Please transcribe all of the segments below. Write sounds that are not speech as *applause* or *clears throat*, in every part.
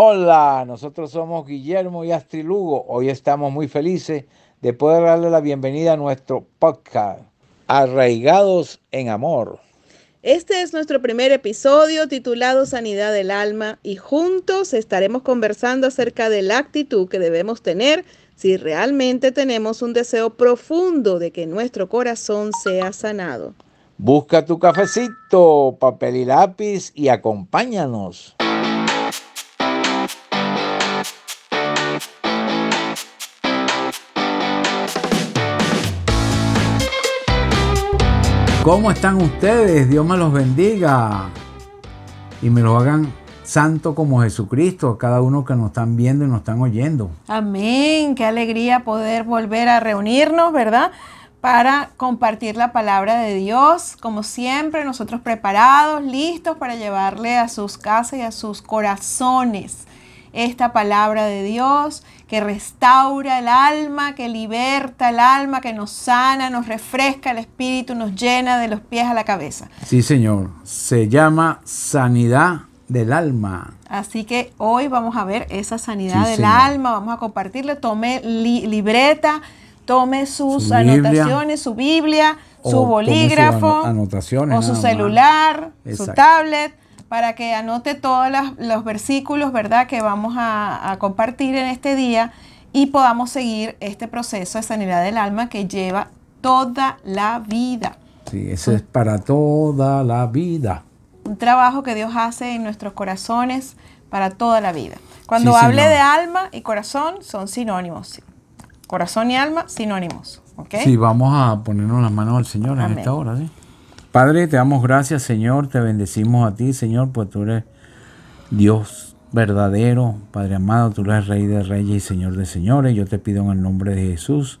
Hola, nosotros somos Guillermo y Astrid Lugo. Hoy estamos muy felices de poder darle la bienvenida a nuestro podcast, Arraigados en Amor. Este es nuestro primer episodio titulado Sanidad del Alma y juntos estaremos conversando acerca de la actitud que debemos tener si realmente tenemos un deseo profundo de que nuestro corazón sea sanado. Busca tu cafecito, papel y lápiz y acompáñanos. ¿Cómo están ustedes? Dios me los bendiga y me lo hagan santo como Jesucristo, a cada uno que nos están viendo y nos están oyendo. Amén, qué alegría poder volver a reunirnos, ¿verdad? Para compartir la palabra de Dios, como siempre, nosotros preparados, listos para llevarle a sus casas y a sus corazones esta palabra de Dios que restaura el alma, que liberta el alma, que nos sana, nos refresca el espíritu, nos llena de los pies a la cabeza. Sí, Señor. Se llama sanidad del alma. Así que hoy vamos a ver esa sanidad del alma, vamos a compartirle, tome libreta, tome sus anotaciones, su Biblia, su bolígrafo, o su celular, su tablet para que anote todos los, versículos, ¿verdad?, que vamos a, compartir en este día y podamos seguir este proceso de sanidad del alma que lleva toda la vida. Sí, eso es para toda la vida. Un trabajo que Dios hace en nuestros corazones para toda la vida. Cuando hable de alma y corazón son sinónimos. Corazón y alma, sinónimos. ¿okay? Sí, vamos a ponernos las manos al Señor en esta hora, ¿sí? Padre, te damos gracias, Señor, te bendecimos a ti, Señor, pues tú eres Dios verdadero, Padre amado, tú eres Rey de Reyes y Señor de Señores. Yo te pido en el nombre de Jesús,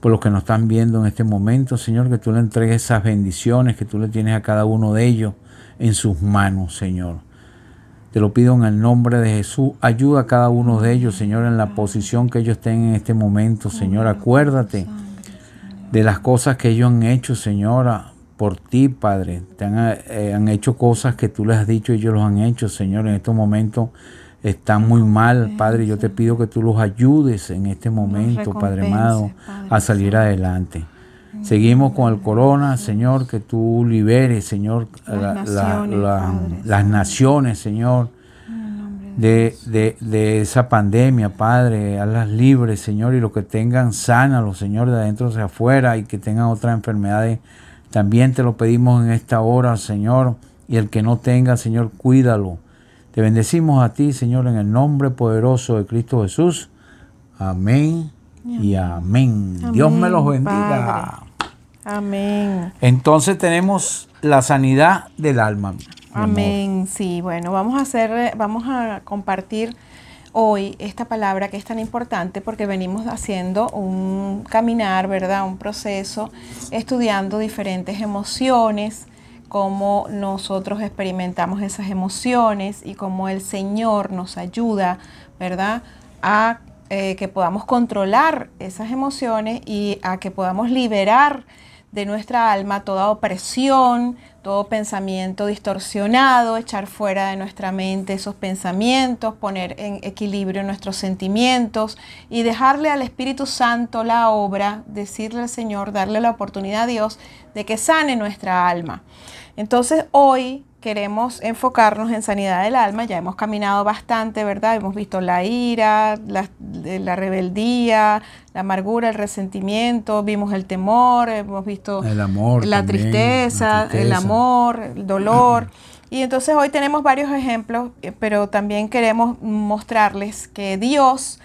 por los que nos están viendo en este momento, Señor, que tú le entregues esas bendiciones que tú le tienes a cada uno de ellos en sus manos, Señor. Te lo pido en el nombre de Jesús. Ayuda a cada uno de ellos, Señor, en la posición que ellos estén en este momento, Señor. Acuérdate de las cosas que ellos han hecho, Señora por ti, Padre. Te eh, han, hecho cosas que tú les has dicho y ellos los han hecho, Señor. En estos momentos están muy mal, Padre. Yo te pido que tú los ayudes en este momento, Padre amado, a salir adelante. Seguimos con el corona, Señor, que tú liberes, Señor, las naciones, Señor, de, de, esa pandemia, Padre. Hazlas libres, Señor, y los que tengan, sánalos, Señor, de adentro hacia afuera y que tengan otras enfermedades también te lo pedimos en esta hora, Señor, y el que no tenga, Señor, cuídalo. Te bendecimos a ti, Señor, en el nombre poderoso de Cristo Jesús. Amén y amén. Dios me los bendiga. Amén. Entonces tenemos la sanidad del alma. Amén. Sí, bueno, vamos a hacer, vamos a compartir hoy esta palabra que es tan importante porque venimos haciendo un caminar, ¿verdad? Un proceso, estudiando diferentes emociones, cómo nosotros experimentamos esas emociones y cómo el Señor nos ayuda, ¿verdad? A eh, que podamos controlar esas emociones y a que podamos liberar de nuestra alma toda opresión, todo pensamiento distorsionado, echar fuera de nuestra mente esos pensamientos, poner en equilibrio nuestros sentimientos y dejarle al Espíritu Santo la obra, decirle al Señor, darle la oportunidad a Dios de que sane nuestra alma. Entonces hoy queremos enfocarnos en sanidad del alma, ya hemos caminado bastante, ¿verdad? Hemos visto la ira, la, la, rebeldía, la amargura, el resentimiento, vimos el temor, hemos visto el amor la, tristeza, el amor, el dolor. *clears throat* Y entonces hoy tenemos varios ejemplos, eh, pero también queremos mostrarles que Dios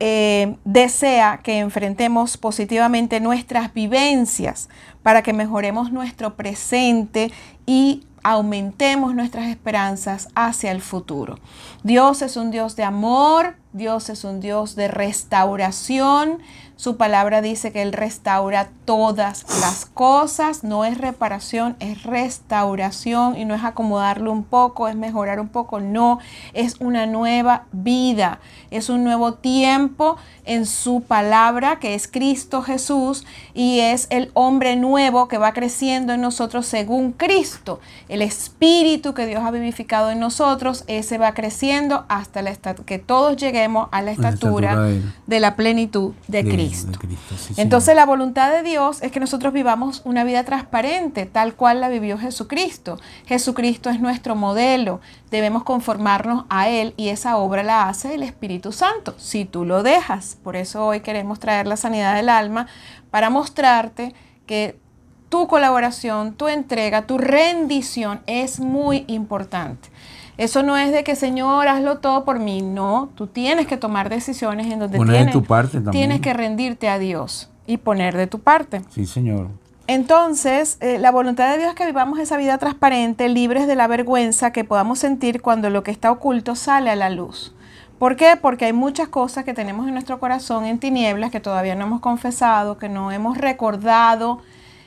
eh, desea que enfrentemos positivamente nuestras vivencias para que mejoremos nuestro presente y aumentemos nuestras esperanzas hacia el futuro. Dios es un Dios de amor, Dios es un Dios de restauración. Su palabra dice que Él restaura todas las cosas. No es reparación, es restauración y no es acomodarlo un poco, es mejorar un poco. No, es una nueva vida, es un nuevo tiempo en su palabra que es Cristo Jesús y es el hombre nuevo que va creciendo en nosotros según Cristo. El espíritu que Dios ha vivificado en nosotros, ese va creciendo hasta la que todos lleguemos a la estatura, de, la plenitud de, Cristo. Entonces la voluntad de Dios es que nosotros vivamos una vida transparente, tal cual la vivió Jesucristo. Jesucristo es nuestro modelo. Debemos conformarnos a Él y esa obra la hace el Espíritu Santo, si tú lo dejas. Por eso hoy queremos traer la sanidad del alma para mostrarte que tu colaboración, tu entrega, tu rendición es muy importante. Eso no es de que, Señor, hazlo todo por mí. No, tú tienes que tomar decisiones en donde tienes, tu parte tienes que rendirte a Dios y poner de tu parte. Sí, Señor. Entonces, eh, la voluntad de Dios es que vivamos esa vida transparente, libres de la vergüenza que podamos sentir cuando lo que está oculto sale a la luz. ¿Por qué? Porque hay muchas cosas que tenemos en nuestro corazón en tinieblas que todavía no hemos confesado, que no hemos recordado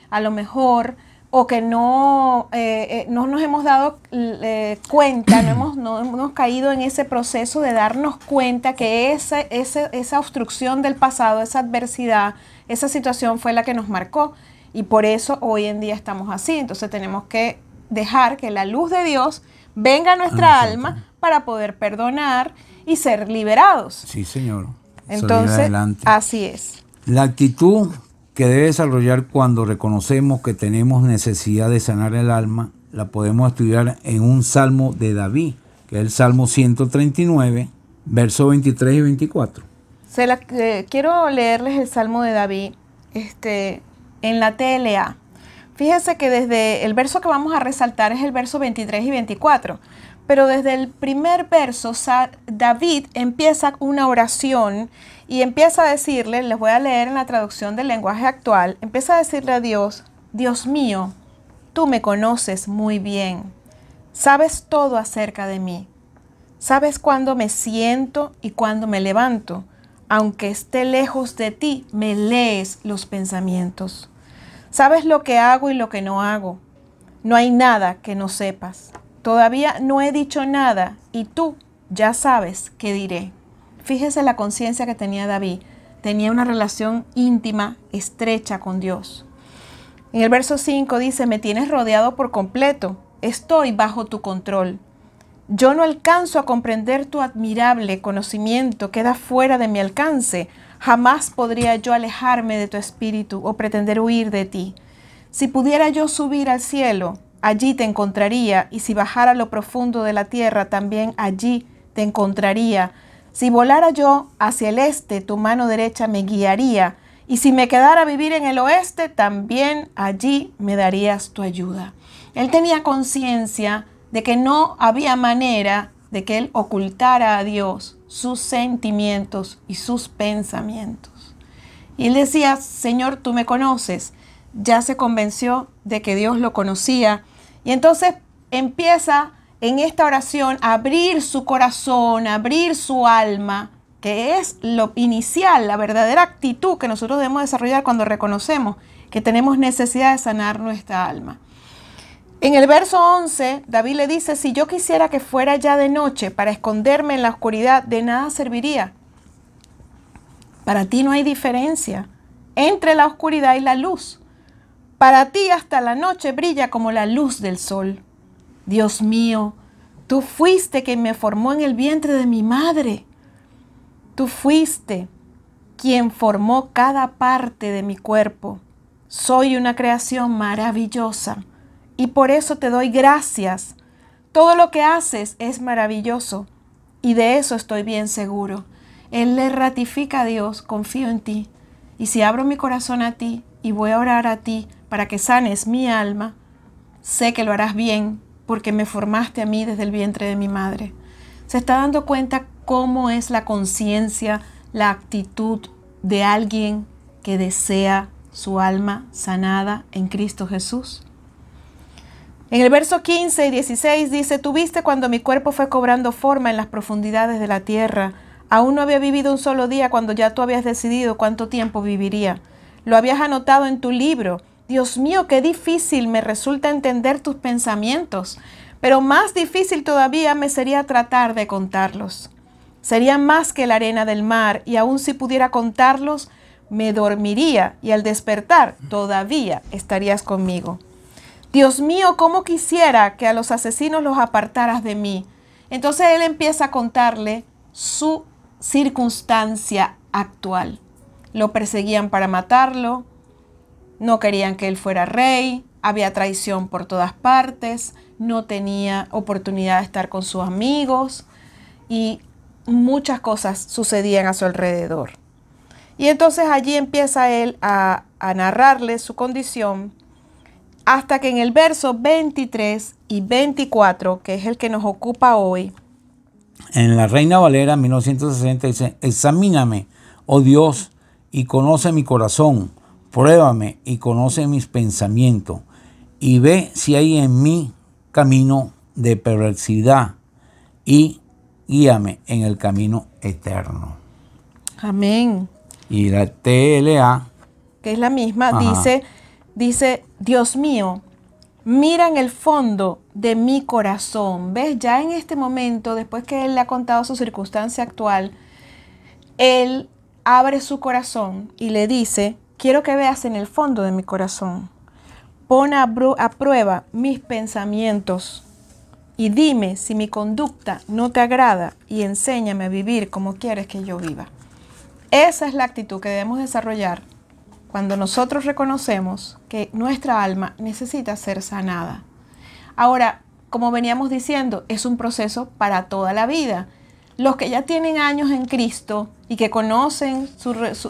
a lo mejor o que no, eh, eh, no nos hemos dado eh, cuenta, no *clears throat* hemos, no hemos caído en ese proceso de darnos cuenta que esa, esa, esa obstrucción del pasado, esa adversidad, esa situación fue la que nos marcó y por eso hoy en día estamos así. Entonces tenemos que dejar que la luz de Dios venga a nuestra alma para poder perdonar y ser liberados. Sí, Señor. Entonces, así es. La actitud que debe desarrollar cuando reconocemos que tenemos necesidad de sanar el alma, la podemos estudiar en un salmo de David, que es el Salmo 139, versos 23 y 24. Se la, eh, quiero leerles el Salmo de David este, en la TLA. Fíjese que desde el verso que vamos a resaltar es el verso 23 y 24, pero desde el primer verso David empieza una oración y empieza a decirle, les voy a leer en la traducción del lenguaje actual, empieza a decirle a Dios, Dios mío, tú me conoces muy bien, sabes todo acerca de mí, sabes cuándo me siento y cuándo me levanto, aunque esté lejos de ti, me lees los pensamientos. Sabes lo que hago y lo que no hago. No hay nada que no sepas. Todavía no he dicho nada y tú ya sabes qué diré. Fíjese la conciencia que tenía David. Tenía una relación íntima, estrecha con Dios. En el verso 5 dice, me tienes rodeado por completo, estoy bajo tu control. Yo no alcanzo a comprender tu admirable conocimiento, queda fuera de mi alcance. Jamás podría yo alejarme de tu espíritu o pretender huir de ti. Si pudiera yo subir al cielo, allí te encontraría, y si bajara a lo profundo de la tierra, también allí te encontraría. Si volara yo hacia el este, tu mano derecha me guiaría, y si me quedara a vivir en el oeste, también allí me darías tu ayuda. Él tenía conciencia de que no había manera de que él ocultara a Dios sus sentimientos y sus pensamientos. Y él decía, Señor, tú me conoces. Ya se convenció de que Dios lo conocía. Y entonces empieza en esta oración abrir su corazón, abrir su alma, que es lo inicial, la verdadera actitud que nosotros debemos desarrollar cuando reconocemos que tenemos necesidad de sanar nuestra alma. En el verso 11, David le dice, si yo quisiera que fuera ya de noche para esconderme en la oscuridad, de nada serviría. Para ti no hay diferencia entre la oscuridad y la luz. Para ti hasta la noche brilla como la luz del sol. Dios mío, tú fuiste quien me formó en el vientre de mi madre. Tú fuiste quien formó cada parte de mi cuerpo. Soy una creación maravillosa y por eso te doy gracias. Todo lo que haces es maravilloso y de eso estoy bien seguro. Él le ratifica a Dios, confío en ti. Y si abro mi corazón a ti y voy a orar a ti para que sanes mi alma, sé que lo harás bien porque me formaste a mí desde el vientre de mi madre. Se está dando cuenta cómo es la conciencia, la actitud de alguien que desea su alma sanada en Cristo Jesús. En el verso 15 y 16 dice, tuviste cuando mi cuerpo fue cobrando forma en las profundidades de la tierra. Aún no había vivido un solo día cuando ya tú habías decidido cuánto tiempo viviría. Lo habías anotado en tu libro Dios mío, qué difícil me resulta entender tus pensamientos, pero más difícil todavía me sería tratar de contarlos. Serían más que la arena del mar, y aun si pudiera contarlos, me dormiría y al despertar todavía estarías conmigo. Dios mío, ¿cómo quisiera que a los asesinos los apartaras de mí? Entonces él empieza a contarle su circunstancia actual. Lo perseguían para matarlo, no querían que él fuera rey, había traición por todas partes, no tenía oportunidad de estar con sus amigos y muchas cosas sucedían a su alrededor. Y entonces allí empieza él a, narrarle su condición hasta que en el verso 23 y 24, que es el que nos ocupa hoy, en la Reina Valera 1960 dice, examíname, oh Dios, y conoce mi corazón, pruébame y conoce mis pensamientos, y ve si hay en mí camino de perversidad, y guíame en el camino eterno. Amén. Y la TLA, que es la misma, dice, dice, Dios mío, mira en el fondo de mi corazón. ¿Ves? Ya en este momento, después que él le ha contado su circunstancia actual, él abre su corazón y le dice, quiero que veas en el fondo de mi corazón. Pon a, a prueba mis pensamientos y dime si mi conducta no te agrada y enséñame a vivir como quieres que yo viva. Esa es la actitud que debemos desarrollar cuando nosotros reconocemos que nuestra alma necesita ser sanada. Ahora, como veníamos diciendo, es un proceso para toda la vida. Los que ya tienen años en Cristo y que conocen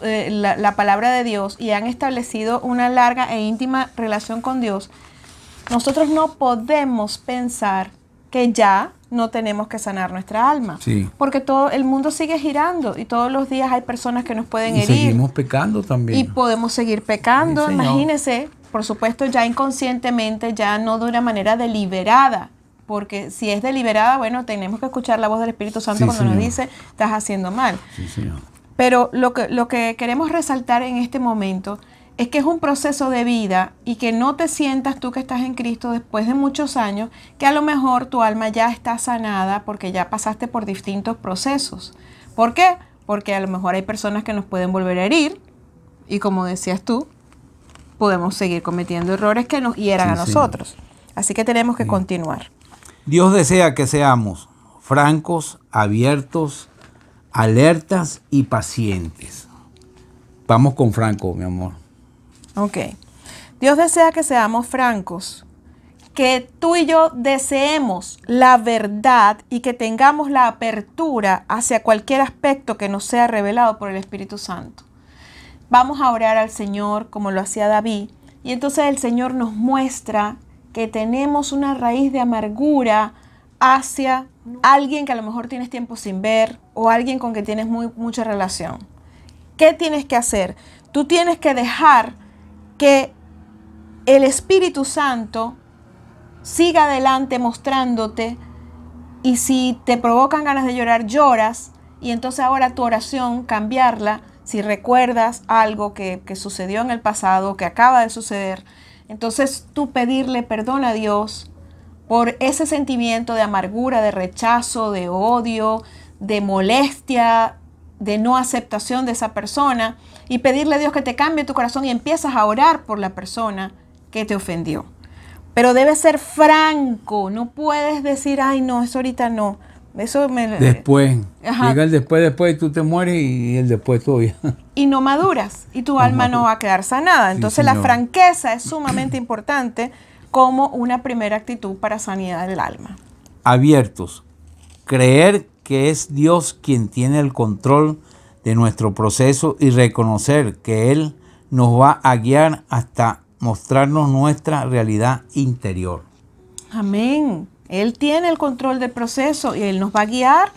eh, la, la palabra de Dios y han establecido una larga e íntima relación con Dios, nosotros no podemos pensar que ya no tenemos que sanar nuestra alma. Porque todo el mundo sigue girando y todos los días hay personas que nos pueden y herir. Seguimos pecando también. Y podemos seguir pecando, imagínese, por supuesto, ya inconscientemente, ya no de una manera deliberada. Porque si es deliberada, bueno, tenemos que escuchar la voz del Espíritu Santo cuando nos dice, estás haciendo mal. Pero lo que, lo que queremos resaltar en este momento es que es un proceso de vida y que no te sientas tú que estás en Cristo después de muchos años, que a lo mejor tu alma ya está sanada porque ya pasaste por distintos procesos. ¿Por qué? Porque a lo mejor hay personas que nos pueden volver a herir y como decías tú, podemos seguir cometiendo errores que nos hieran a nosotros. Así que tenemos que continuar. Dios desea que seamos francos, abiertos, alertas y pacientes. Vamos con Franco, mi amor. Ok. Dios desea que seamos francos, que tú y yo deseemos la verdad y que tengamos la apertura hacia cualquier aspecto que nos sea revelado por el Espíritu Santo. Vamos a orar al Señor como lo hacía David y entonces el Señor nos muestra que tenemos una raíz de amargura hacia alguien que a lo mejor tienes tiempo sin ver o alguien con que tienes muy, mucha relación. ¿Qué tienes que hacer? Tú tienes que dejar que el Espíritu Santo siga adelante mostrándote y si te provocan ganas de llorar, lloras y entonces ahora tu oración cambiarla si recuerdas algo que, que sucedió en el pasado, que acaba de suceder. Entonces tú pedirle perdón a Dios por ese sentimiento de amargura, de rechazo, de odio, de molestia, de no aceptación de esa persona y pedirle a Dios que te cambie tu corazón y empiezas a orar por la persona que te ofendió. Pero debe ser franco, no puedes decir, ay no, eso ahorita no. Eso me... Después, llega el después, después y tú te mueres y el después todavía. *laughs* Y no maduras y tu alma no va a quedar sanada. Entonces la franqueza es sumamente importante como una primera actitud para sanidad del alma. Abiertos. Creer que es Dios quien tiene el control de nuestro proceso y reconocer que Él nos va a guiar hasta mostrarnos nuestra realidad interior. Amén. Él tiene el control del proceso y Él nos va a guiar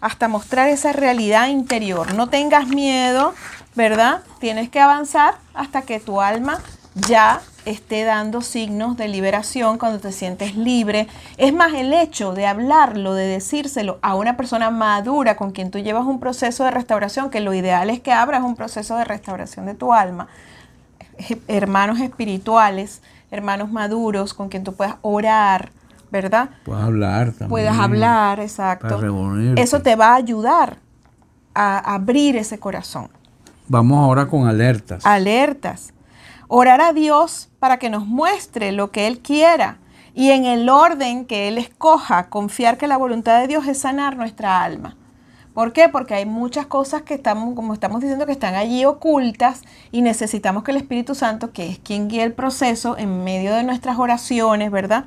hasta mostrar esa realidad interior. No tengas miedo, ¿verdad? Tienes que avanzar hasta que tu alma ya esté dando signos de liberación cuando te sientes libre. Es más el hecho de hablarlo, de decírselo a una persona madura con quien tú llevas un proceso de restauración, que lo ideal es que abras un proceso de restauración de tu alma. Hermanos espirituales, hermanos maduros con quien tú puedas orar, ¿verdad? Puedes hablar también. Puedes hablar, exacto. Eso te va a ayudar a abrir ese corazón. Vamos ahora con alertas. Alertas. Orar a Dios para que nos muestre lo que Él quiera y en el orden que Él escoja, confiar que la voluntad de Dios es sanar nuestra alma. ¿Por qué? Porque hay muchas cosas que estamos, como estamos diciendo, que están allí ocultas y necesitamos que el Espíritu Santo, que es quien guía el proceso en medio de nuestras oraciones, ¿verdad?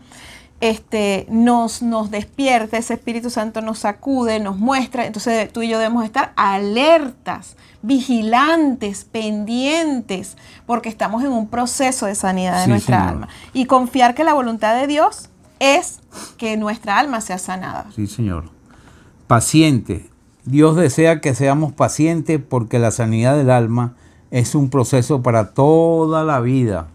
Este, nos, nos despierta, ese Espíritu Santo nos sacude, nos muestra. Entonces tú y yo debemos estar alertas, vigilantes, pendientes, porque estamos en un proceso de sanidad de nuestra alma. Y confiar que la voluntad de Dios es que nuestra alma sea sanada. Sí, Señor. Paciente, Dios desea que seamos pacientes porque la sanidad del alma es un proceso para toda la vida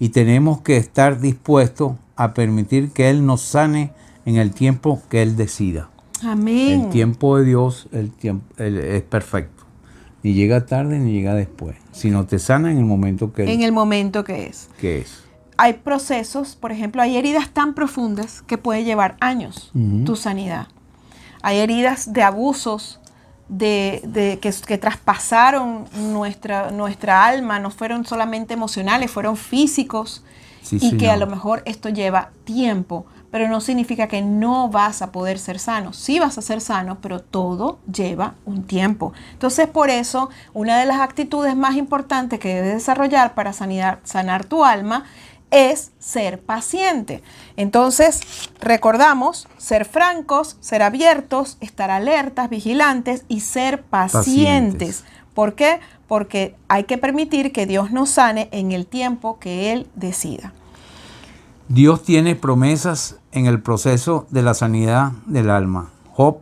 y tenemos que estar dispuestos a permitir que Él nos sane en el tiempo que Él decida. Amén. El tiempo de Dios el tiempo, es perfecto. Ni llega tarde ni llega después, sino te sana en el momento que En el momento que es. Que es. Hay procesos, por ejemplo, hay heridas tan profundas que puede llevar años tu sanidad. Hay heridas de abusos de, que, traspasaron nuestra, nuestra alma, no fueron solamente emocionales, fueron físicos. Y que a lo mejor esto lleva tiempo, pero no significa que no vas a poder ser sano. Sí vas a ser sano, pero todo lleva un tiempo. Entonces, por eso, una de las actitudes más importantes que debes desarrollar para sanar tu alma es ser paciente. Entonces, recordamos ser francos, ser abiertos, estar alertas, vigilantes y ser pacientes. ¿Por qué? Porque hay que permitir que Dios nos sane en el tiempo que Él decida. Dios tiene promesas en el proceso de la sanidad del alma. Job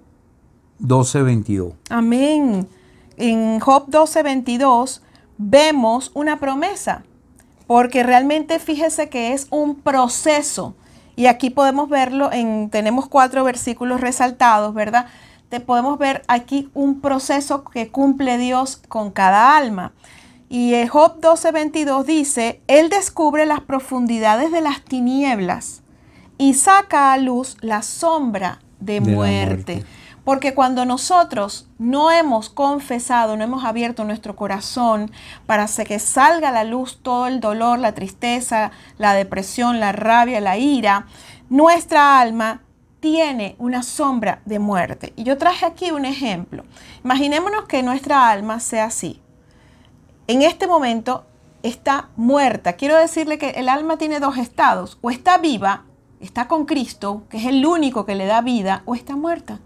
12:22. Amén. En Job 12:22 vemos una promesa porque realmente fíjese que es un proceso. Y aquí podemos verlo en, tenemos cuatro versículos resaltados, ¿verdad? Te podemos ver aquí un proceso que cumple Dios con cada alma. Y Job 12:22 dice, Él descubre las profundidades de las tinieblas y saca a luz la sombra de, muerte. Porque cuando nosotros no hemos confesado, no hemos abierto nuestro corazón para que salga a la luz todo el dolor, la tristeza, la depresión, la rabia, la ira, nuestra alma tiene una sombra de muerte. Y yo traje aquí un ejemplo. Imaginémonos que nuestra alma sea así. En este momento está muerta. Quiero decirle que el alma tiene dos estados. O está viva, está con Cristo, que es el único que le da vida, o está muerta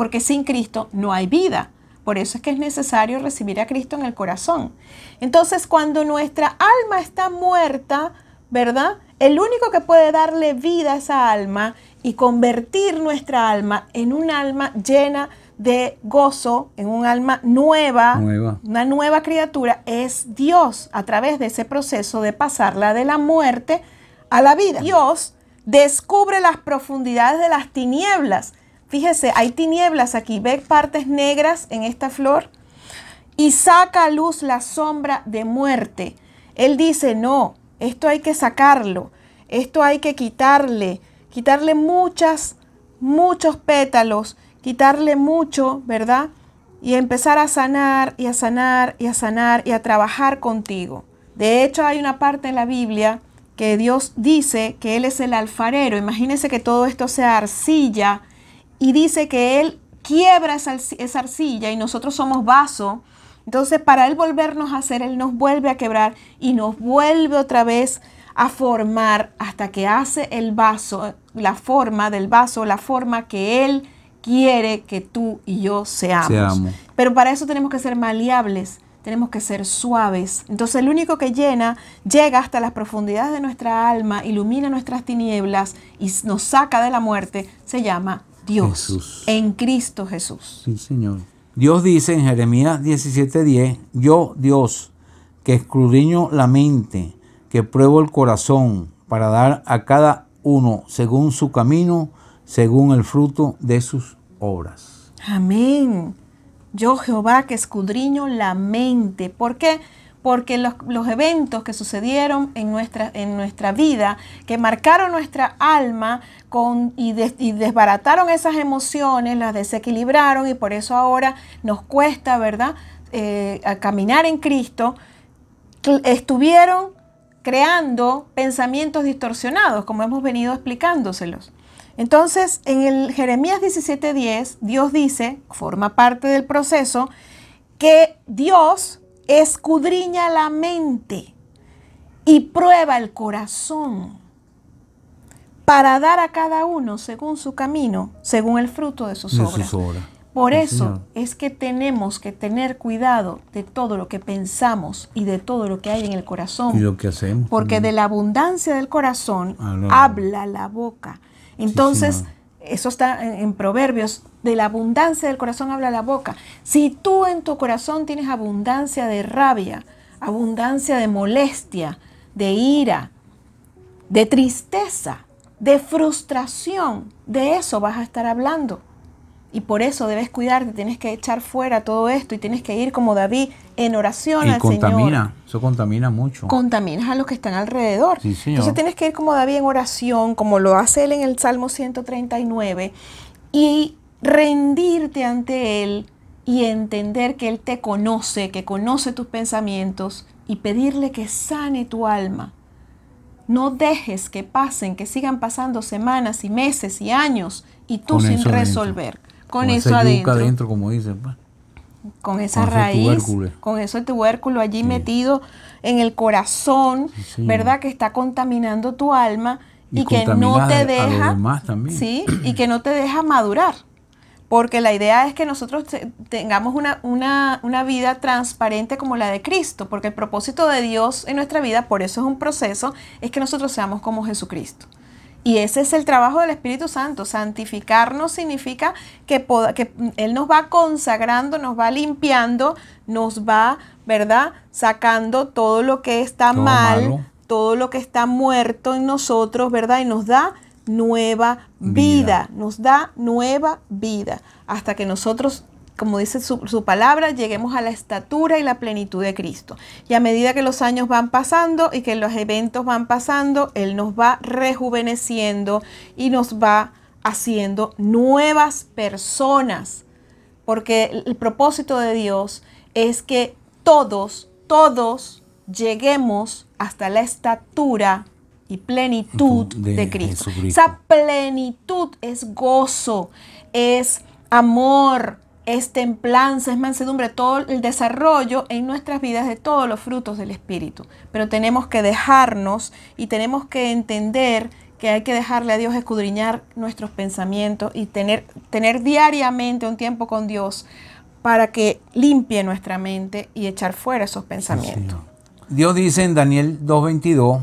porque sin Cristo no hay vida. Por eso es que es necesario recibir a Cristo en el corazón. Entonces, cuando nuestra alma está muerta, ¿verdad? El único que puede darle vida a esa alma y convertir nuestra alma en un alma llena de gozo, en un alma nueva, una nueva criatura, es Dios a través de ese proceso de pasarla de la muerte a la vida. Dios descubre las profundidades de las tinieblas Fíjese, hay tinieblas aquí. ¿Ve partes negras en esta flor? Y saca a luz la sombra de muerte. Él dice, no, esto hay que sacarlo. Esto hay que quitarle. Quitarle muchas, muchos pétalos. Quitarle mucho, ¿verdad? Y empezar a sanar y a sanar y a sanar y a trabajar contigo. De hecho, hay una parte en la Biblia que Dios dice que Él es el alfarero. Imagínese que todo esto sea arcilla y dice que Él quiebra esa, arcilla y nosotros somos vaso. Entonces, para Él volvernos a hacer, Él nos vuelve a quebrar y nos vuelve otra vez a formar hasta que hace el vaso, la forma del vaso, la forma que Él quiere que tú y yo seamos. seamos. Pero para eso tenemos que ser maleables, tenemos que ser suaves. Entonces el único que llena, llega hasta las profundidades de nuestra alma, ilumina nuestras tinieblas y nos saca de la muerte, se llama Dios en Cristo Jesús. Sí, Señor. Dios dice en Jeremías 17:10, yo Dios, que escudriño la mente, que pruebo el corazón, para dar a cada uno según su camino, según el fruto de sus obras. Amén. Yo Jehová que escudriño la mente. ¿Por qué? Porque los, eventos que sucedieron en nuestra, en nuestra vida, que marcaron nuestra alma con, y, desbarataron esas emociones, las desequilibraron y por eso ahora nos cuesta, ¿verdad?, eh, caminar en Cristo, estuvieron creando pensamientos distorsionados, como hemos venido explicándoselos. Entonces, en el Jeremías 17:10, Dios dice, forma parte del proceso, que Dios escudriña la mente y prueba el corazón para dar a cada uno según su camino, según el fruto de sus obras. Por eso es que tenemos que tener cuidado de todo lo que pensamos y de todo lo que hay en el corazón. Y lo que hacemos. Porque de la abundancia del corazón habla la boca. Entonces, eso está en, Proverbios, de la abundancia del corazón habla la boca. Si tú en tu corazón tienes abundancia de rabia, abundancia de molestia, de ira, de tristeza, de frustración, de eso vas a estar hablando. Y por eso debes cuidarte, tienes que echar fuera todo esto y tienes que ir como David en oración al contamina, Eso contamina mucho. Contaminas a los que están alrededor. Entonces tienes que ir como David en oración, como lo hace él en el Salmo 139, y rendirte ante él y entender que él te conoce, que conoce tus pensamientos y pedirle que sane tu alma. No dejes que pasen, que sigan pasando semanas y meses y años y tú sin resolver con, eso adentro. como dicen. Con esa raíz, con ese tubérculo allí metido en el corazón, ¿verdad? Que está contaminando tu alma y, que no te deja, sí, y que no te deja madurar. Porque la idea es que nosotros tengamos una, una, una, vida transparente como la de Cristo, porque el propósito de Dios en nuestra vida, por eso es un proceso, es que nosotros seamos como Jesucristo. Y ese es el trabajo del Espíritu Santo. Santificarnos significa que, que, Él nos va consagrando, nos va limpiando, nos va, ¿verdad? Sacando todo lo que está mal, todo lo que está muerto en nosotros, ¿verdad? Y nos da nueva vida, nos da nueva vida, hasta que nosotros como dice su, palabra, lleguemos a la estatura y la plenitud de Cristo. Y a medida que los años van pasando y que los eventos van pasando, Él nos va rejuveneciendo y nos va haciendo nuevas personas. Porque el propósito de Dios es que todos, todos lleguemos hasta la estatura y plenitud de, Cristo. Esa plenitud es gozo, es amor, es templanza, es mansedumbre, todo el desarrollo en nuestras vidas de todos los frutos del Espíritu. Pero tenemos que dejarnos y tenemos que entender que hay que dejarle a Dios escudriñar nuestros pensamientos y tener, tener diariamente un tiempo con Dios para que limpie nuestra mente y echar fuera esos pensamientos. Dios dice en Daniel 2.22,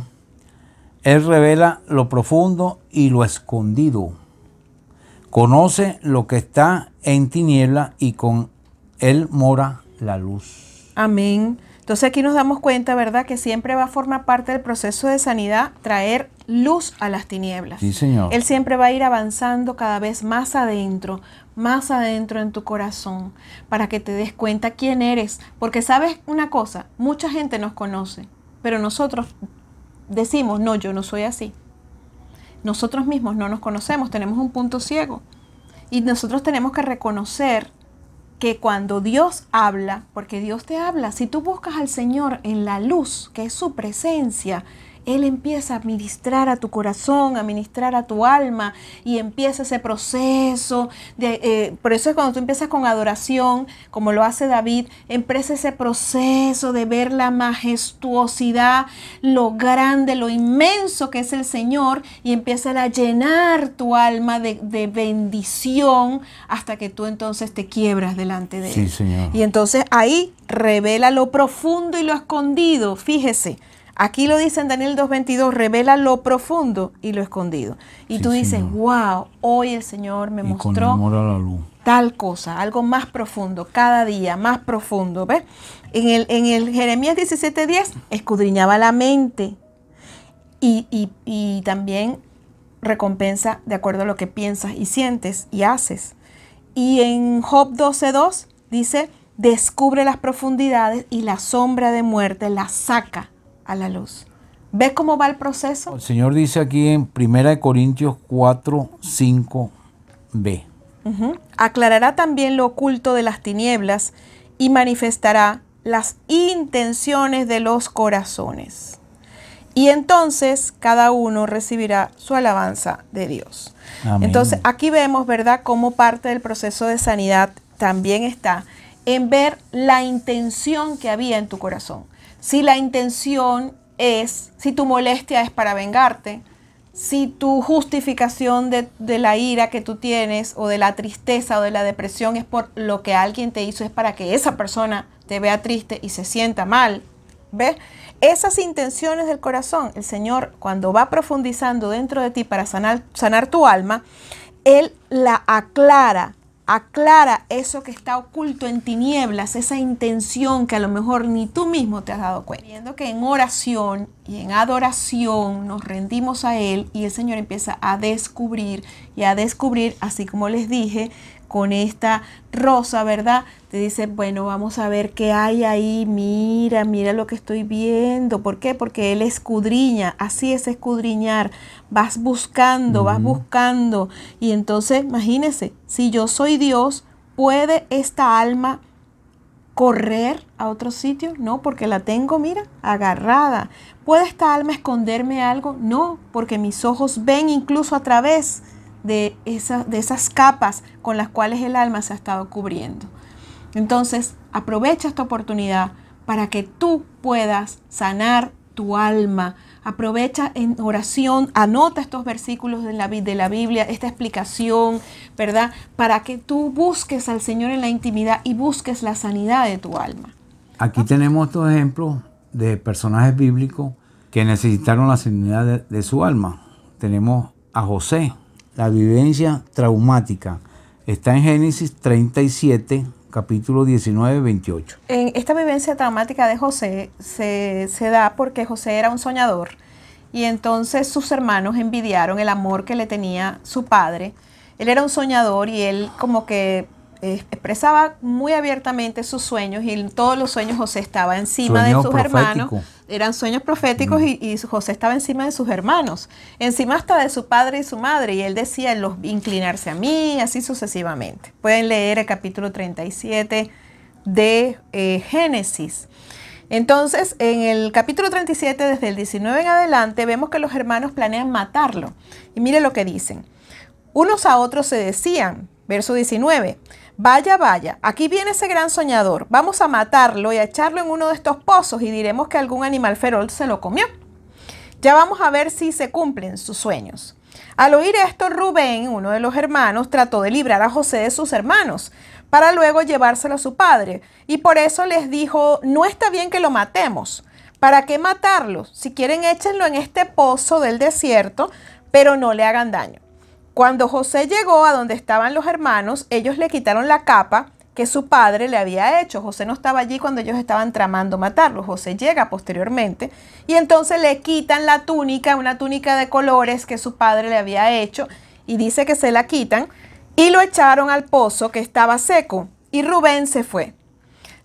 Él revela lo profundo y lo escondido Conoce lo que está en tiniebla y con él mora la luz. Amén. Entonces aquí nos damos cuenta, ¿verdad?, que siempre va a formar parte del proceso de sanidad traer luz a las tinieblas. Sí, Señor. Él siempre va a ir avanzando cada vez más adentro, más adentro en tu corazón, para que te des cuenta quién eres. Porque sabes una cosa, mucha gente nos conoce, pero nosotros decimos, no, yo no soy así nosotros mismos no nos conocemos, tenemos un punto ciego. Y nosotros tenemos que reconocer que cuando Dios habla, porque Dios te habla, si tú buscas al Señor en la luz, que es su presencia, él empieza a ministrar a tu corazón, a ministrar a tu alma y empieza ese proceso. De, eh, por eso es cuando tú empiezas con adoración, como lo hace David, empieza ese proceso de ver la majestuosidad, lo grande, lo inmenso que es el Señor y empieza a llenar tu alma de, de bendición hasta que tú entonces te quiebras delante de Él. Señor. Y entonces ahí revela lo profundo y lo escondido. Fíjese. Aquí lo dice en Daniel 2.22, revela lo profundo y lo escondido. Y tú dices, wow, hoy el Señor me mostró tal cosa, algo más profundo, cada día más profundo. ¿Ves? En el, en el Jeremías 17.10 escudriñaba la mente y, y también recompensa de acuerdo a lo que piensas y sientes y haces. Y en Job 12.2 dice, descubre las profundidades y la sombra de muerte la saca a la luz. ¿Ves cómo va el proceso? El Señor dice aquí en 1 Corintios 4, 5b. Aclarará también lo oculto de las tinieblas y manifestará las intenciones de los corazones. Y entonces cada uno recibirá su alabanza de Dios. Entonces aquí vemos, ¿verdad?, cómo parte del proceso de sanidad también está en ver la intención que había en tu corazón. Si la intención es, si tu molestia es para vengarte, si tu justificación de, la ira que tú tienes o de la tristeza o de la depresión es por lo que alguien te hizo, es para que esa persona te vea triste y se sienta mal, ¿ves? Esas intenciones del corazón, el Señor cuando va profundizando dentro de ti para sanar, sanar tu alma, Él la aclara aclara eso que está oculto en tinieblas, esa intención que a lo mejor ni tú mismo te has dado cuenta. Viendo que en oración y en adoración nos rendimos a Él y el Señor empieza a descubrir y a descubrir, así como les dije, con esta rosa, ¿verdad? Te dice, bueno, vamos a ver qué hay ahí, mira, mira lo que estoy viendo. ¿Por qué? Porque Él escudriña, así es escudriñar. Vas buscando, vas buscando. Y entonces, imagínese, si yo soy Dios, ¿puede esta alma correr a otro sitio? No, porque la tengo, mira, agarrada. ¿Puede esta alma esconderme algo? No, porque mis ojos ven incluso a través de, de esas capas con las cuales el alma se ha estado cubriendo. Entonces, aprovecha esta oportunidad para que tú puedas sanar tu alma. Aprovecha en oración, anota estos versículos de la, de la Biblia, esta explicación, ¿verdad? Para que tú busques al Señor en la intimidad y busques la sanidad de tu alma. Aquí tenemos estos ejemplos de personajes bíblicos que necesitaron la sanidad de, de su alma. Tenemos a José, la vivencia traumática. Está en Génesis 37, capítulo 19, 28. En esta vivencia traumática de José se, se da porque José era un soñador y entonces sus hermanos envidiaron el amor que le tenía su padre. Él era un soñador y él como que eh, expresaba muy abiertamente sus sueños y en todos los sueños José estaba encima de sus hermanos. Eran sueños proféticos y, José estaba encima de sus hermanos, encima hasta de su padre y su madre. Y él decía los inclinarse a mí, así sucesivamente. Pueden leer el capítulo 37 de eh, Génesis. Entonces, en el capítulo 37, desde el 19 en adelante, vemos que los hermanos planean matarlo. Y mire lo que dicen. Unos a otros se decían, verso 19, Vaya, vaya, aquí viene ese gran soñador. Vamos a matarlo y a echarlo en uno de estos pozos y diremos que algún animal feroz se lo comió. Ya vamos a ver si se cumplen sus sueños. Al oír esto, Rubén, uno de los hermanos, trató de librar a José de sus hermanos, para luego llevárselo a su padre. Y por eso les dijo, no está bien que lo matemos. ¿Para qué matarlo? Si quieren, échenlo en este pozo del desierto, pero no le hagan daño. Cuando José llegó a donde estaban los hermanos, ellos le quitaron la capa que su padre le había hecho. José no estaba allí cuando ellos estaban tramando matarlo. José llega posteriormente y entonces le quitan la túnica, una túnica de colores que su padre le había hecho y dice que se la quitan y lo echaron al pozo que estaba seco y Rubén se fue.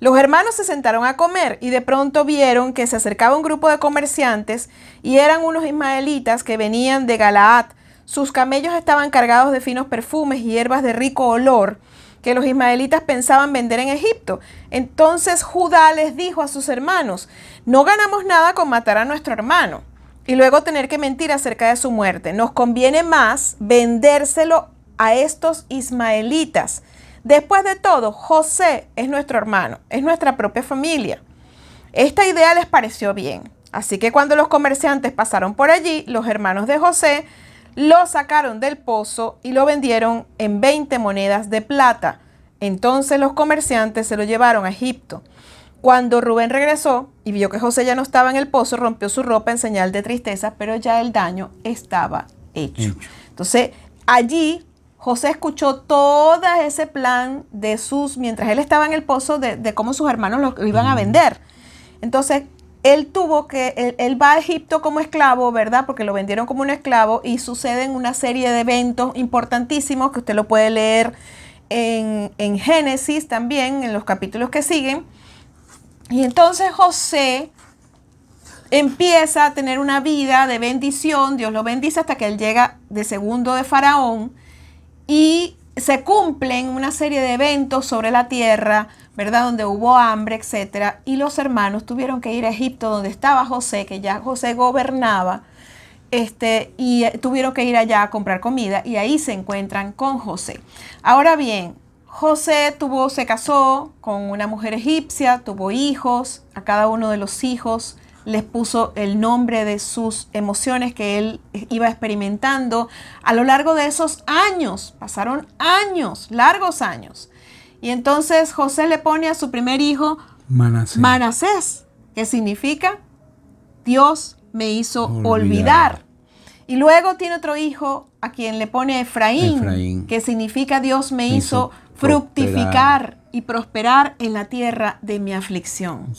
Los hermanos se sentaron a comer y de pronto vieron que se acercaba un grupo de comerciantes y eran unos ismaelitas que venían de Galaad sus camellos estaban cargados de finos perfumes y hierbas de rico olor que los ismaelitas pensaban vender en Egipto. Entonces Judá les dijo a sus hermanos, no ganamos nada con matar a nuestro hermano y luego tener que mentir acerca de su muerte. Nos conviene más vendérselo a estos ismaelitas. Después de todo, José es nuestro hermano, es nuestra propia familia. Esta idea les pareció bien. Así que cuando los comerciantes pasaron por allí, los hermanos de José lo sacaron del pozo y lo vendieron en 20 monedas de plata. Entonces los comerciantes se lo llevaron a Egipto. Cuando Rubén regresó y vio que José ya no estaba en el pozo, rompió su ropa en señal de tristeza, pero ya el daño estaba hecho. Entonces allí José escuchó todo ese plan de sus, mientras él estaba en el pozo, de, cómo sus hermanos lo iban a vender. Entonces él tuvo que, él, va a Egipto como esclavo, ¿verdad? Porque lo vendieron como un esclavo y suceden una serie de eventos importantísimos que usted lo puede leer en, en Génesis también, en los capítulos que siguen. Y entonces José empieza a tener una vida de bendición, Dios lo bendice hasta que él llega de segundo de Faraón y se cumplen una serie de eventos sobre la tierra, ¿verdad? Donde hubo hambre, etcétera, y los hermanos tuvieron que ir a Egipto donde estaba José, que ya José gobernaba, este, y tuvieron que ir allá a comprar comida y ahí se encuentran con José. Ahora bien, José tuvo, se casó con una mujer egipcia, tuvo hijos, a cada uno de los hijos les puso el nombre de sus emociones que él iba experimentando a lo largo de esos años. Pasaron años, largos años. Y entonces José le pone a su primer hijo Manasés, que significa Dios me hizo olvidar. Y luego tiene otro hijo a quien le pone Efraín, que significa Dios me, hizo, fructificar y prosperar en la tierra de mi aflicción.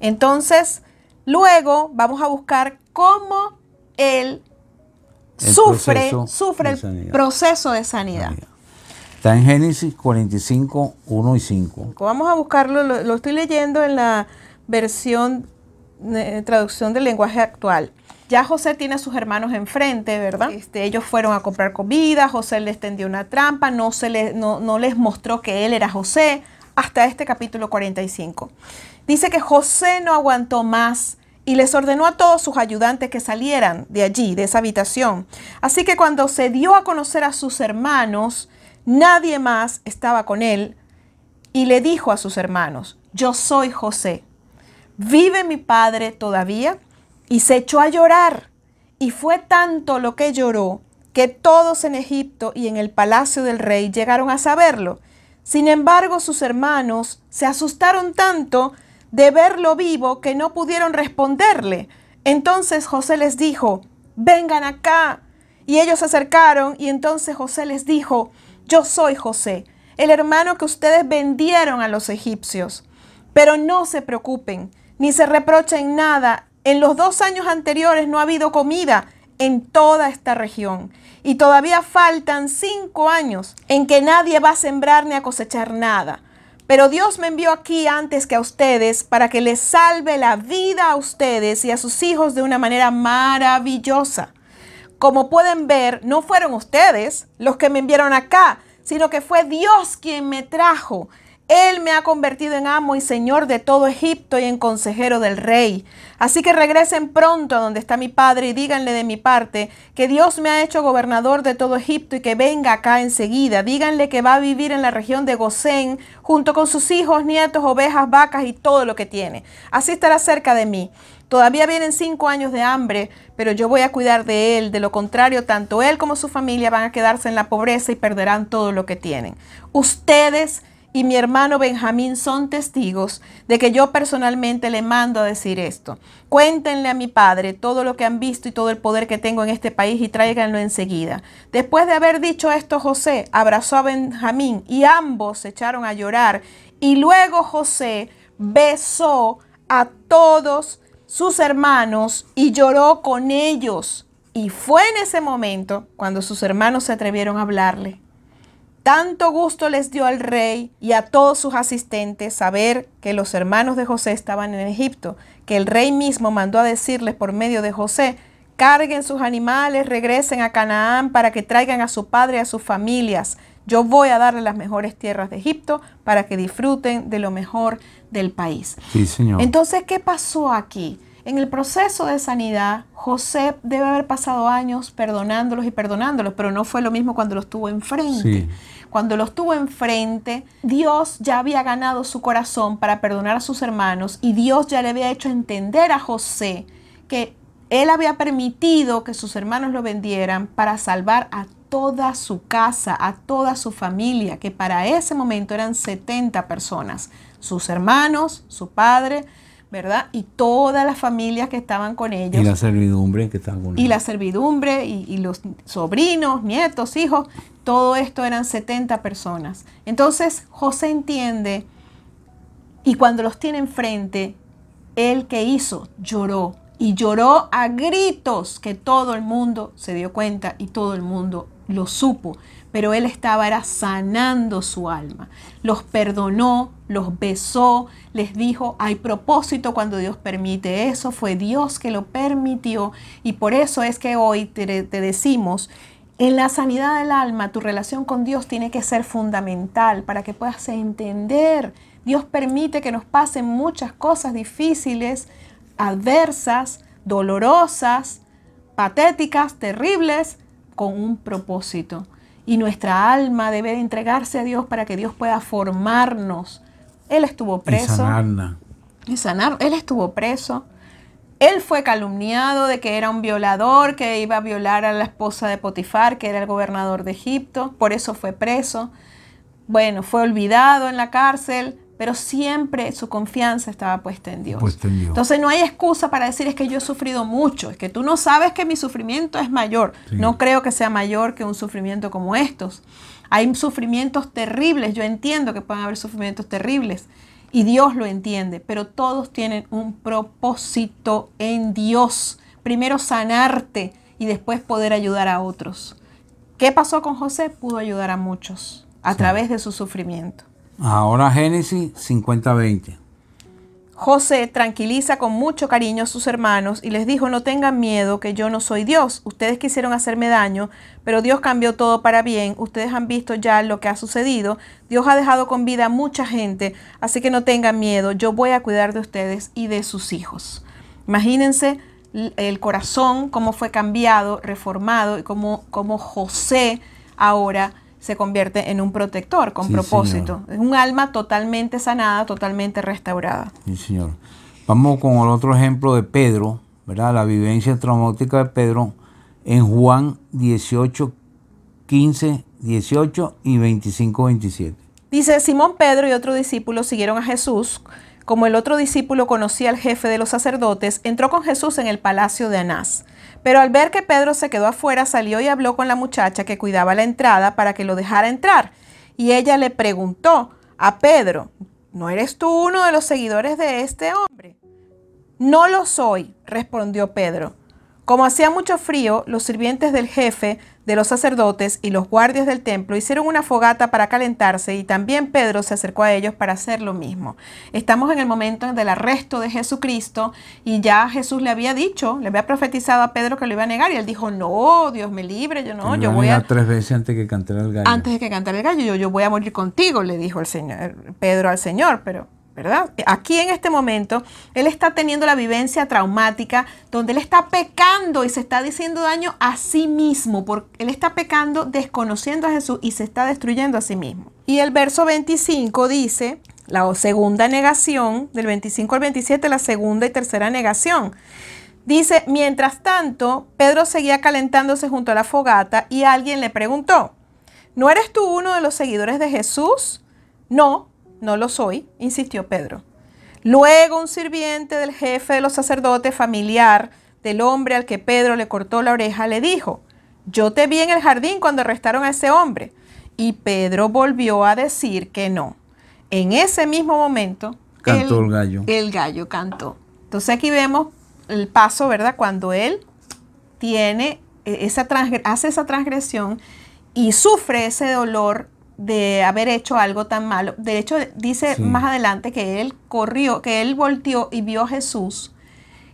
Entonces, luego vamos a buscar cómo él sufre, sufre el proceso de sanidad. Está en Génesis 45, 1 y 5. Vamos a buscarlo, lo, estoy leyendo en la versión, de traducción del lenguaje actual. Ya José tiene a sus hermanos enfrente, ¿verdad? Este, ellos fueron a comprar comida, José les tendió una trampa, no, se les, no, no les mostró que él era José, hasta este capítulo 45. Dice que José no aguantó más y les ordenó a todos sus ayudantes que salieran de allí, de esa habitación. Así que cuando se dio a conocer a sus hermanos, Nadie más estaba con él y le dijo a sus hermanos, yo soy José. ¿Vive mi padre todavía? Y se echó a llorar. Y fue tanto lo que lloró que todos en Egipto y en el palacio del rey llegaron a saberlo. Sin embargo, sus hermanos se asustaron tanto de verlo vivo que no pudieron responderle. Entonces José les dijo, vengan acá. Y ellos se acercaron y entonces José les dijo, yo soy José, el hermano que ustedes vendieron a los egipcios. Pero no se preocupen, ni se reprochen nada. En los dos años anteriores no ha habido comida en toda esta región. Y todavía faltan cinco años en que nadie va a sembrar ni a cosechar nada. Pero Dios me envió aquí antes que a ustedes para que les salve la vida a ustedes y a sus hijos de una manera maravillosa. Como pueden ver, no fueron ustedes los que me enviaron acá, sino que fue Dios quien me trajo. Él me ha convertido en amo y señor de todo Egipto y en consejero del rey. Así que regresen pronto a donde está mi padre y díganle de mi parte que Dios me ha hecho gobernador de todo Egipto y que venga acá enseguida. Díganle que va a vivir en la región de Gosén junto con sus hijos, nietos, ovejas, vacas y todo lo que tiene. Así estará cerca de mí. Todavía vienen cinco años de hambre, pero yo voy a cuidar de él. De lo contrario, tanto él como su familia van a quedarse en la pobreza y perderán todo lo que tienen. Ustedes y mi hermano Benjamín son testigos de que yo personalmente le mando a decir esto. Cuéntenle a mi padre todo lo que han visto y todo el poder que tengo en este país y tráiganlo enseguida. Después de haber dicho esto, José abrazó a Benjamín y ambos se echaron a llorar. Y luego José besó a todos sus hermanos y lloró con ellos. Y fue en ese momento cuando sus hermanos se atrevieron a hablarle. Tanto gusto les dio al rey y a todos sus asistentes saber que los hermanos de José estaban en Egipto, que el rey mismo mandó a decirles por medio de José, carguen sus animales, regresen a Canaán para que traigan a su padre y a sus familias. Yo voy a darle las mejores tierras de Egipto para que disfruten de lo mejor del país. Sí, señor. Entonces, ¿qué pasó aquí? En el proceso de sanidad, José debe haber pasado años perdonándolos y perdonándolos, pero no fue lo mismo cuando los tuvo enfrente. Cuando los tuvo enfrente, Dios ya había ganado su corazón para perdonar a sus hermanos y Dios ya le había hecho entender a José que él había permitido que sus hermanos lo vendieran para salvar a toda su casa, a toda su familia, que para ese momento eran 70 personas, sus hermanos, su padre, ¿verdad? Y todas las familias que estaban con ellos. Y la servidumbre que estaban con ellos. Y la servidumbre, y, y, los sobrinos, nietos, hijos, todo esto eran 70 personas. Entonces José entiende, y cuando los tiene enfrente, él que hizo, lloró. Y lloró a gritos que todo el mundo se dio cuenta y todo el mundo lo supo, pero él estaba sanando su alma. Los perdonó, los besó, les dijo, hay propósito cuando Dios permite eso, fue Dios que lo permitió y por eso es que hoy te, te decimos, En la sanidad del alma, tu relación con Dios tiene que ser fundamental para que puedas entender. Dios permite que nos pasen muchas cosas difíciles, adversas, dolorosas, patéticas, terribles, con un propósito. Y nuestra alma debe entregarse a Dios para que Dios pueda formarnos. Él estuvo preso. Y sanar. Él estuvo preso. Él fue calumniado de que era un violador, que iba a violar a la esposa de Potifar, que era el gobernador de Egipto. Por eso fue preso. Bueno, fue olvidado en la cárcel, pero siempre su confianza estaba puesta en Dios. Entonces no hay excusa para decir es que yo he sufrido mucho, es que tú no sabes que mi sufrimiento es mayor. No creo que sea mayor que un sufrimiento como estos. Hay sufrimientos terribles, yo entiendo que pueden haber sufrimientos terribles y Dios lo entiende, pero todos tienen un propósito en Dios. Primero sanarte y después poder ayudar a otros. ¿Qué pasó con José? Pudo ayudar a muchos a través de su sufrimiento. Ahora Génesis 50-20. José tranquiliza con mucho cariño a sus hermanos y les dijo, no tengan miedo, que yo no soy Dios. Ustedes quisieron hacerme daño, pero Dios cambió todo para bien. Ustedes han visto ya lo que ha sucedido. Dios ha dejado con vida a mucha gente, así que no tengan miedo. Yo voy a cuidar de ustedes y de sus hijos. Imagínense el corazón, cómo fue cambiado, reformado y cómo, cómo José ahora se convierte en un protector con propósito. Es un alma totalmente sanada, totalmente restaurada. Sí, señor. Vamos con el otro ejemplo de Pedro, ¿verdad? La vivencia traumática de Pedro en Juan 18, 15, 18 y 25, 27. Dice, Simón Pedro y otro discípulo siguieron a Jesús. Como el otro discípulo conocía al jefe de los sacerdotes, entró con Jesús en el palacio de Anás. Pero al ver que Pedro se quedó afuera, salió y habló con la muchacha que cuidaba la entrada para que lo dejara entrar. Y ella le preguntó a Pedro, ¿no eres tú uno de los seguidores de este hombre? No lo soy, respondió Pedro. Como hacía mucho frío, los sirvientes del jefe de los sacerdotes y los guardias del templo hicieron una fogata para calentarse y también Pedro se acercó a ellos para hacer lo mismo. Estamos en el momento del arresto de Jesucristo y ya Jesús le había dicho, le había profetizado a Pedro que lo iba a negar y él dijo, no, Dios me libre, yo no, yo voy a... tres veces antes que cantara el gallo. Antes de que cantara el gallo, yo, yo voy a morir contigo, le dijo el Señor, Pedro al Señor, pero ¿verdad? Aquí en este momento, él está teniendo la vivencia traumática donde él está pecando y se está diciendo daño a sí mismo, porque él está pecando desconociendo a Jesús y se está destruyendo a sí mismo. Y el verso 25 dice, la segunda negación, del 25 al 27, la segunda y tercera negación. Dice, mientras tanto, Pedro seguía calentándose junto a la fogata y alguien le preguntó, ¿no eres tú uno de los seguidores de Jesús? No, no lo soy, insistió Pedro. Luego un sirviente del jefe de los sacerdotes familiar del hombre al que Pedro le cortó la oreja le dijo, yo te vi en el jardín cuando arrestaron a ese hombre. Y Pedro volvió a decir que no. En ese mismo momento, cantó el, gallo. El gallo cantó. Entonces aquí vemos el paso, ¿verdad? Cuando él tiene esa hace esa transgresión y sufre ese dolor de haber hecho algo tan malo. De hecho, dice más adelante que él corrió, que él volteó y vio a Jesús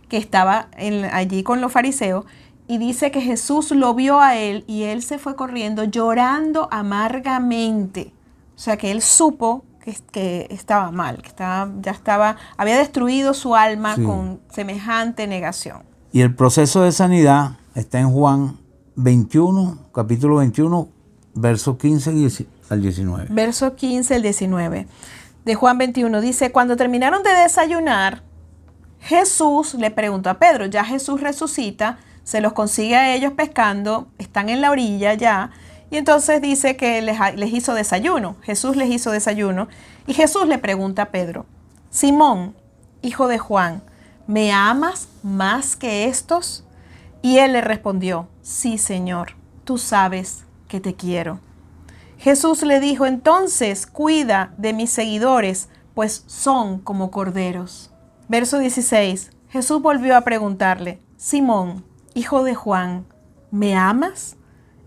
que estaba allí con los fariseos y dice que Jesús lo vio a él y él se fue corriendo llorando amargamente. O sea que él supo que, que estaba mal, que estaba, ya estaba, había destruido su alma con semejante negación. Y el proceso de sanidad está en Juan 21, capítulo 21, verso 15 y al 19. Verso 15 al 19 de Juan 21 dice, cuando terminaron de desayunar, Jesús le preguntó a Pedro, ya Jesús resucita, se los consigue a ellos pescando, están en la orilla ya, y entonces dice que les, les hizo desayuno, Jesús les hizo desayuno, y Jesús le pregunta a Pedro, Simón, hijo de Juan, ¿me amas más que estos? Y él le respondió, sí, Señor, tú sabes que te quiero. Jesús le dijo, entonces cuida de mis seguidores, pues son como corderos. Verso 16. Jesús volvió a preguntarle, Simón, hijo de Juan, ¿me amas?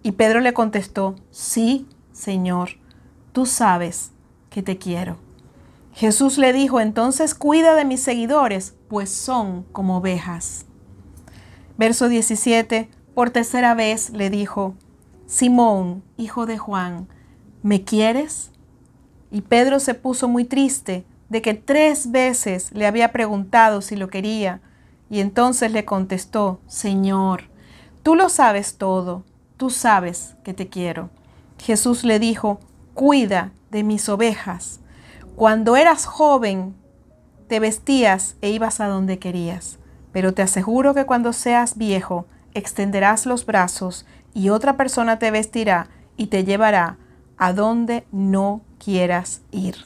Y Pedro le contestó, sí, Señor, tú sabes que te quiero. Jesús le dijo, entonces cuida de mis seguidores, pues son como ovejas. Verso 17, por tercera vez le dijo, Simón, hijo de Juan, ¿me quieres? Y Pedro se puso muy triste de que tres veces le había preguntado si lo quería, y entonces le contestó, Señor, tú lo sabes todo, tú sabes que te quiero. Jesús le dijo, cuida de mis ovejas. Cuando eras joven, te vestías e ibas a donde querías, pero te aseguro que cuando seas viejo, extenderás los brazos y otra persona te vestirá y te llevará a donde no quieras ir.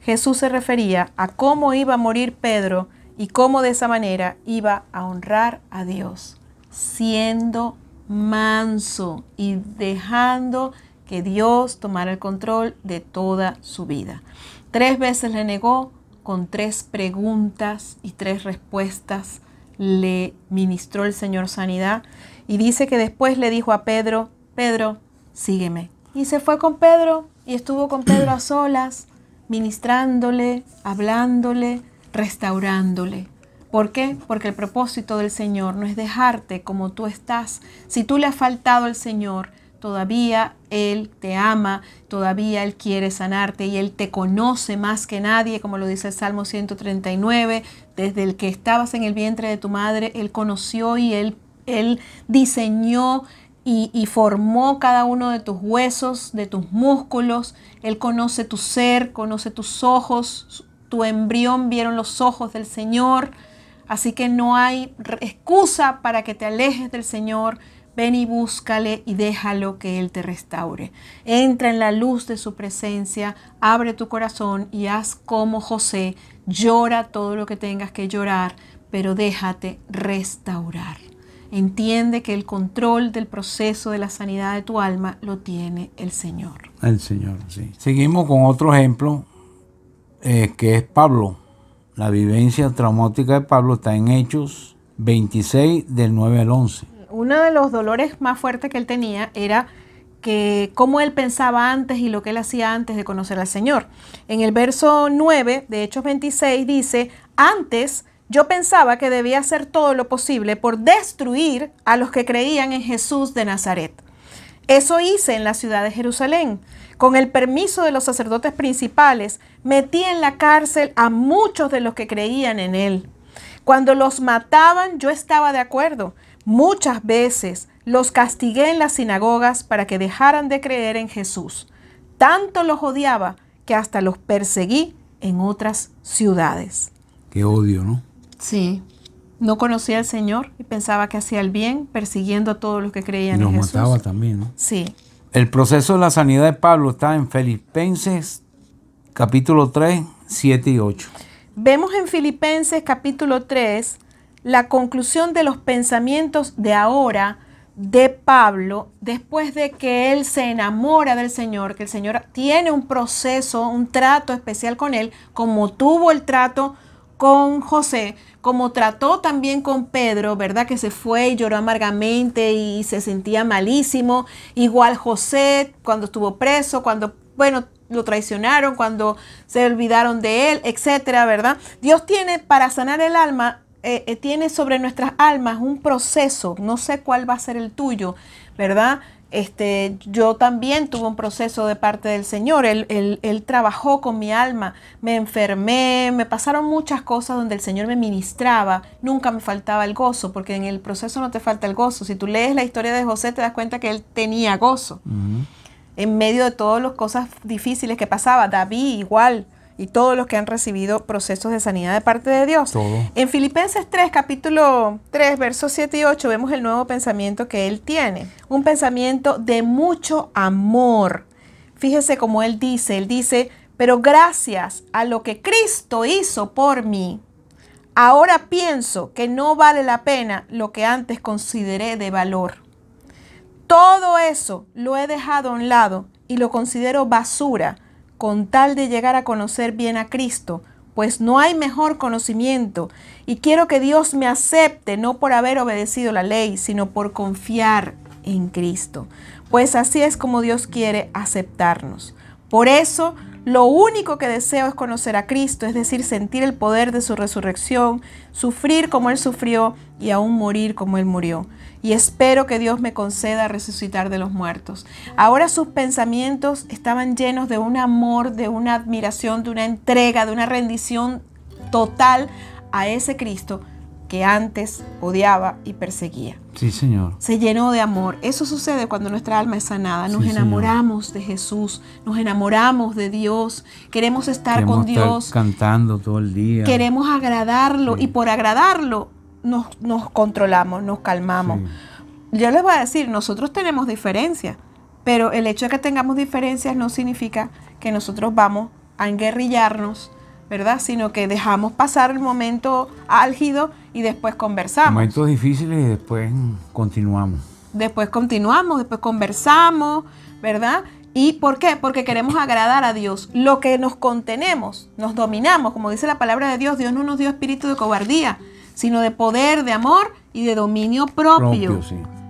Jesús se refería a cómo iba a morir Pedro y cómo de esa manera iba a honrar a Dios, siendo manso y dejando que Dios tomara el control de toda su vida. Tres veces le negó con tres preguntas y tres respuestas. Le ministró el Señor sanidad y dice que después le dijo a Pedro, Pedro, sígueme. Y se fue con Pedro y estuvo con Pedro a *clears throat* solas, ministrándole, hablándole, restaurándole. ¿Por qué? Porque el propósito del Señor no es dejarte como tú estás. Si tú le has faltado al Señor, todavía Él te ama, todavía Él quiere sanarte y Él te conoce más que nadie, como lo dice el Salmo 139, desde el que estabas en el vientre de tu madre, Él conoció y Él, él diseñó y, formó cada uno de tus huesos, de tus músculos, Él conoce tu ser, conoce tus ojos, tu embrión vieron los ojos del Señor. Así que no hay excusa para que te alejes del Señor. Ven y búscale y déjalo que Él te restaure. Entra en la luz de su presencia, abre tu corazón y haz como José. Llora todo lo que tengas que llorar, pero déjate restaurar. Entiende que el control del proceso de la sanidad de tu alma lo tiene el Señor. El Señor, sí. Seguimos con otro ejemplo, eh, que es Pablo. La vivencia traumática de Pablo está en Hechos 26 del 9 al 11. Uno de los dolores más fuertes que él tenía era que cómo él pensaba antes y lo que él hacía antes de conocer al Señor. En el verso 9 de Hechos 26 dice, antes yo pensaba que debía hacer todo lo posible por destruir a los que creían en Jesús de Nazaret. Eso hice en la ciudad de Jerusalén con el permiso de los sacerdotes principales, metí en la cárcel a muchos de los que creían en él. Cuando los mataban yo estaba de acuerdo. Muchas veces los castigué en las sinagogas para que dejaran de creer en Jesús. Tanto los odiaba que hasta los perseguí en otras ciudades. Qué odio, ¿no? Sí. No conocía al Señor y pensaba que hacía el bien persiguiendo a todos los que creían en Jesús. Los mataba también, ¿no? Sí. El proceso de la sanidad de Pablo está en Filipenses capítulo 3, 7 y 8. Vemos en Filipenses capítulo 3 la conclusión de los pensamientos de ahora de Pablo después de que él se enamora del Señor, que el Señor tiene un proceso, un trato especial con él, como tuvo el trato con José, como trató también con Pedro, ¿verdad? Que se fue y lloró amargamente y se sentía malísimo. Igual José cuando estuvo preso, cuando, bueno, lo traicionaron, cuando se olvidaron de él, etcétera, ¿verdad? Dios tiene para sanar el alma, eh, eh, tiene sobre nuestras almas un proceso, no sé cuál va a ser el tuyo, ¿verdad? Este, yo también tuve un proceso de parte del Señor. Él, él, trabajó con mi alma, me enfermé, me pasaron muchas cosas donde el Señor me ministraba. Nunca me faltaba el gozo, porque en el proceso no te falta el gozo. Si tú lees la historia de José, te das cuenta que él tenía gozo. En medio de todas las cosas difíciles que pasaba, David igual y todos los que han recibido procesos de sanidad de parte de Dios. En Filipenses 3, capítulo 3, versos 7 y 8, vemos el nuevo pensamiento que él tiene. Un pensamiento de mucho amor. Fíjese cómo él dice, él dice, pero gracias a lo que Cristo hizo por mí, ahora pienso que no vale la pena lo que antes consideré de valor. Todo eso lo he dejado a un lado y lo considero basura con tal de llegar a conocer bien a Cristo, pues no hay mejor conocimiento, y quiero que Dios me acepte no por haber obedecido la ley, sino por confiar en Cristo, pues así es como Dios quiere aceptarnos. Por eso Lo único que deseo es conocer a Cristo, es decir, sentir el poder de su resurrección, sufrir como Él sufrió y aún morir como Él murió. Y espero que Dios me conceda resucitar de los muertos. Ahora sus pensamientos estaban llenos de un amor, de una admiración, de una entrega, de una rendición total a ese Cristo que antes odiaba y perseguía. Sí, Señor. Se llenó de amor. Eso sucede cuando nuestra alma es sanada. Nos enamoramos de Jesús, nos enamoramos de Dios, queremos estar con Dios. cantando todo el día. Queremos agradarlo y por agradarlo nos, nos controlamos, nos calmamos. Yo les voy a decir, nosotros tenemos diferencias, pero el hecho de que tengamos diferencias no significa que nosotros vamos a enguerrillarnos ¿verdad? Sino que dejamos pasar el momento álgido y después conversamos. Momentos difíciles y después continuamos. Después continuamos, después conversamos, ¿verdad? ¿Y por qué? Porque queremos agradar a Dios. Lo que nos contenemos, nos dominamos, como dice la palabra de Dios, Dios no nos dio espíritu de cobardía, sino de poder, de amor y de dominio propio.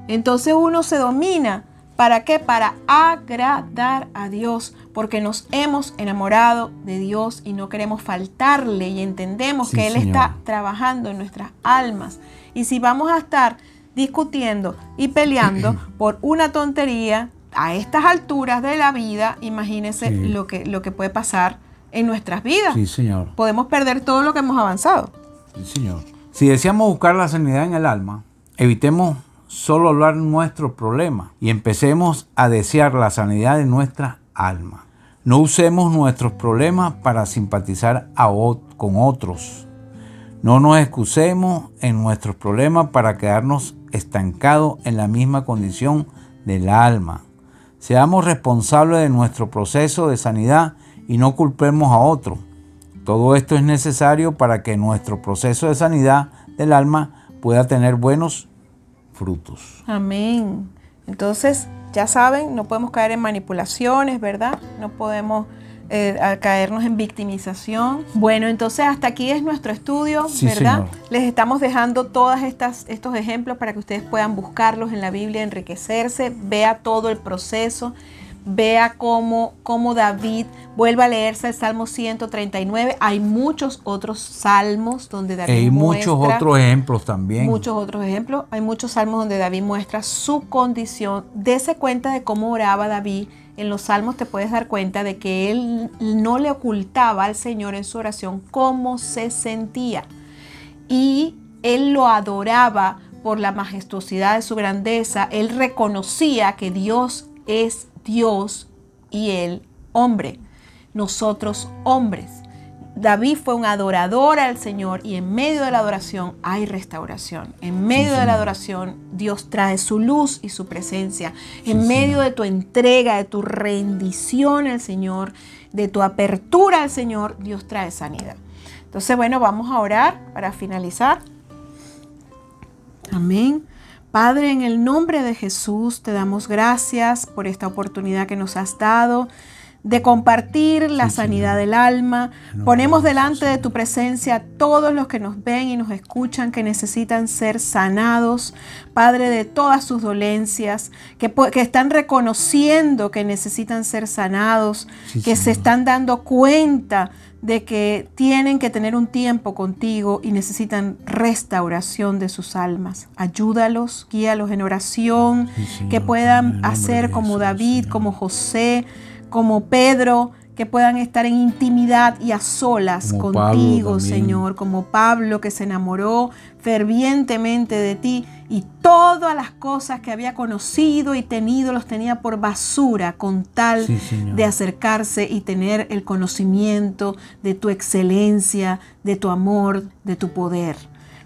Entonces uno se domina ¿Para qué? Para agradar a Dios, porque nos hemos enamorado de Dios y no queremos faltarle y entendemos que Él está trabajando en nuestras almas. Y si vamos a estar discutiendo y peleando *laughs* por una tontería a estas alturas de la vida, imagínense lo, que, lo que puede pasar en nuestras vidas. Sí, Señor. Podemos perder todo lo que hemos avanzado. Sí, Señor. Si deseamos buscar la sanidad en el alma, evitemos solo hablar nuestro problema y empecemos a desear la sanidad de nuestra alma. No usemos nuestros problemas para simpatizar con otros. No nos excusemos en nuestros problemas para quedarnos estancados en la misma condición del alma. Seamos responsables de nuestro proceso de sanidad y no culpemos a otro. Todo esto es necesario para que nuestro proceso de sanidad del alma pueda tener buenos frutos. Amén. Entonces, ya saben, no podemos caer en manipulaciones, ¿verdad? No podemos eh, caernos en victimización. Bueno, entonces hasta aquí es nuestro estudio, ¿verdad? Les estamos dejando todos estos ejemplos para que ustedes puedan buscarlos en la Biblia, enriquecerse, vea todo el proceso vea cómo, cómo David vuelve a leerse el Salmo 139. Hay muchos otros salmos donde David Hay muchos otros ejemplos también. Muchos otros ejemplos. Hay muchos salmos donde David muestra su condición. Dese cuenta de cómo oraba David. En los salmos te puedes dar cuenta de que él no le ocultaba al Señor en su oración cómo se sentía. Y él lo adoraba por la majestuosidad de su grandeza. Él reconocía que Dios es Dios y el hombre, nosotros hombres. David fue un adorador al Señor y en medio de la adoración hay restauración. En medio de la adoración Dios trae su luz y su presencia. en medio de tu entrega, de tu rendición al Señor, de tu apertura al Señor, Dios trae sanidad. Entonces, bueno, vamos a orar para finalizar. Amén. Padre, en el nombre de Jesús te damos gracias por esta oportunidad que nos has dado de compartir la sanidad del alma. Ponemos delante de tu presencia a todos los que nos ven y nos escuchan que necesitan ser sanados, Padre, de todas sus dolencias, que, que están reconociendo que necesitan ser sanados, que se están dando cuenta de que tienen que tener un tiempo contigo y necesitan restauración de sus almas. Ayúdalos, guíalos en oración, que puedan hacer como David, como José, como Pedro, que puedan estar en intimidad y a solas contigo, Señor, como Pablo que se enamoró fervientemente de ti y todas las cosas que había conocido y tenido los tenía por basura con tal de acercarse y tener el conocimiento de tu excelencia, de tu amor, de tu poder.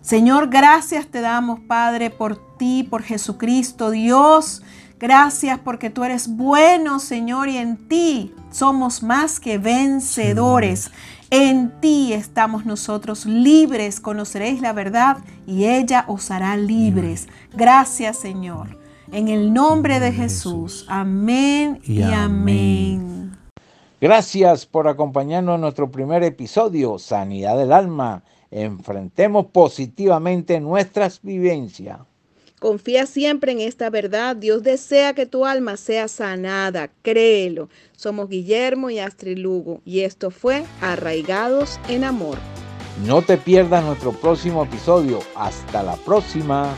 Señor, gracias te damos, Padre, por ti, por Jesucristo, Dios Gracias porque tú eres bueno, Señor, y en ti somos más que vencedores. En ti estamos nosotros libres, conoceréis la verdad y ella os hará libres. Gracias, Señor. En el nombre de Jesús. Amén y amén. Gracias por acompañarnos en nuestro primer episodio, Sanidad del Alma. Enfrentemos positivamente nuestras vivencias. Confía siempre en esta verdad. Dios desea que tu alma sea sanada. Créelo. Somos Guillermo y Astrid Lugo y esto fue Arraigados en Amor. No te pierdas nuestro próximo episodio. Hasta la próxima.